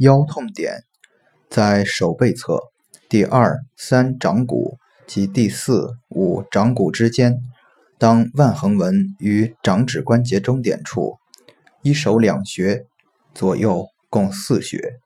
腰痛点在手背侧第二三掌骨及第四五掌骨之间当腕横纹与掌指关节中点处一手两穴左右共四穴。